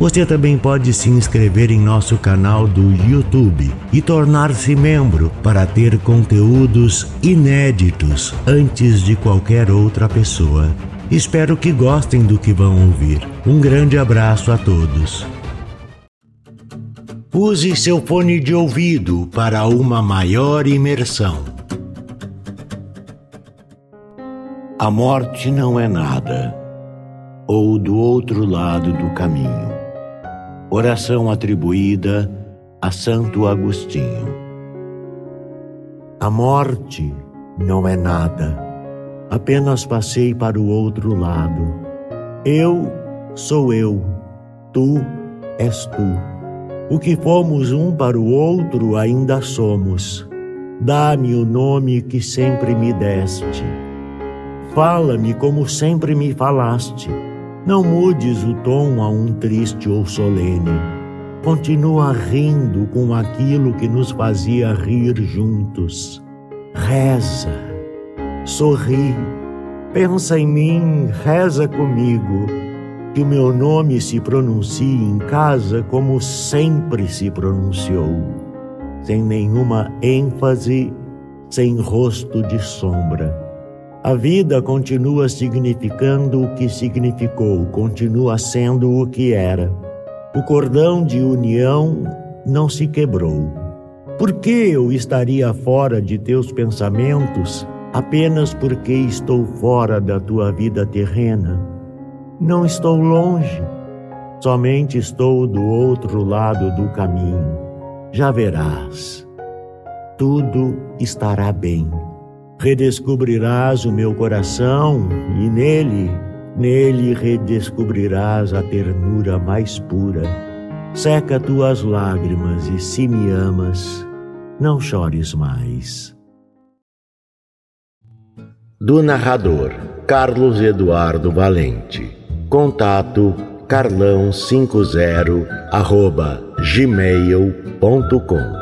Você também pode se inscrever em nosso canal do YouTube e tornar-se membro para ter conteúdos inéditos antes de qualquer outra pessoa. Espero que gostem do que vão ouvir. Um grande abraço a todos. Use seu fone de ouvido para uma maior imersão. A morte não é nada, ou do outro lado do caminho. Oração atribuída a Santo Agostinho. A morte não é nada, apenas passei para o outro lado. Eu sou eu, tu és tu. O que fomos um para o outro ainda somos. Dá-me o nome que sempre me deste. Fala-me como sempre me falaste não mudes o tom a um triste ou solene. Continua rindo com aquilo que nos fazia rir juntos. Reza, sorri, pensa em mim, reza comigo. Que o meu nome se pronuncie em casa como sempre se pronunciou, sem nenhuma ênfase, sem rosto de sombra a vida continua significando o que significou, continua sendo o que era. O cordão de união não se quebrou. Por que eu estaria fora de teus pensamentos apenas porque estou fora da tua vida terrena? Não estou longe, somente estou do outro lado do caminho. Já verás, tudo estará bem redescobrirás o meu coração e nele, nele redescobrirás a ternura mais pura. Seca tuas lágrimas e se me amas, não chores mais. Do narrador Carlos Eduardo Valente. Contato carlão50 arroba gmail.com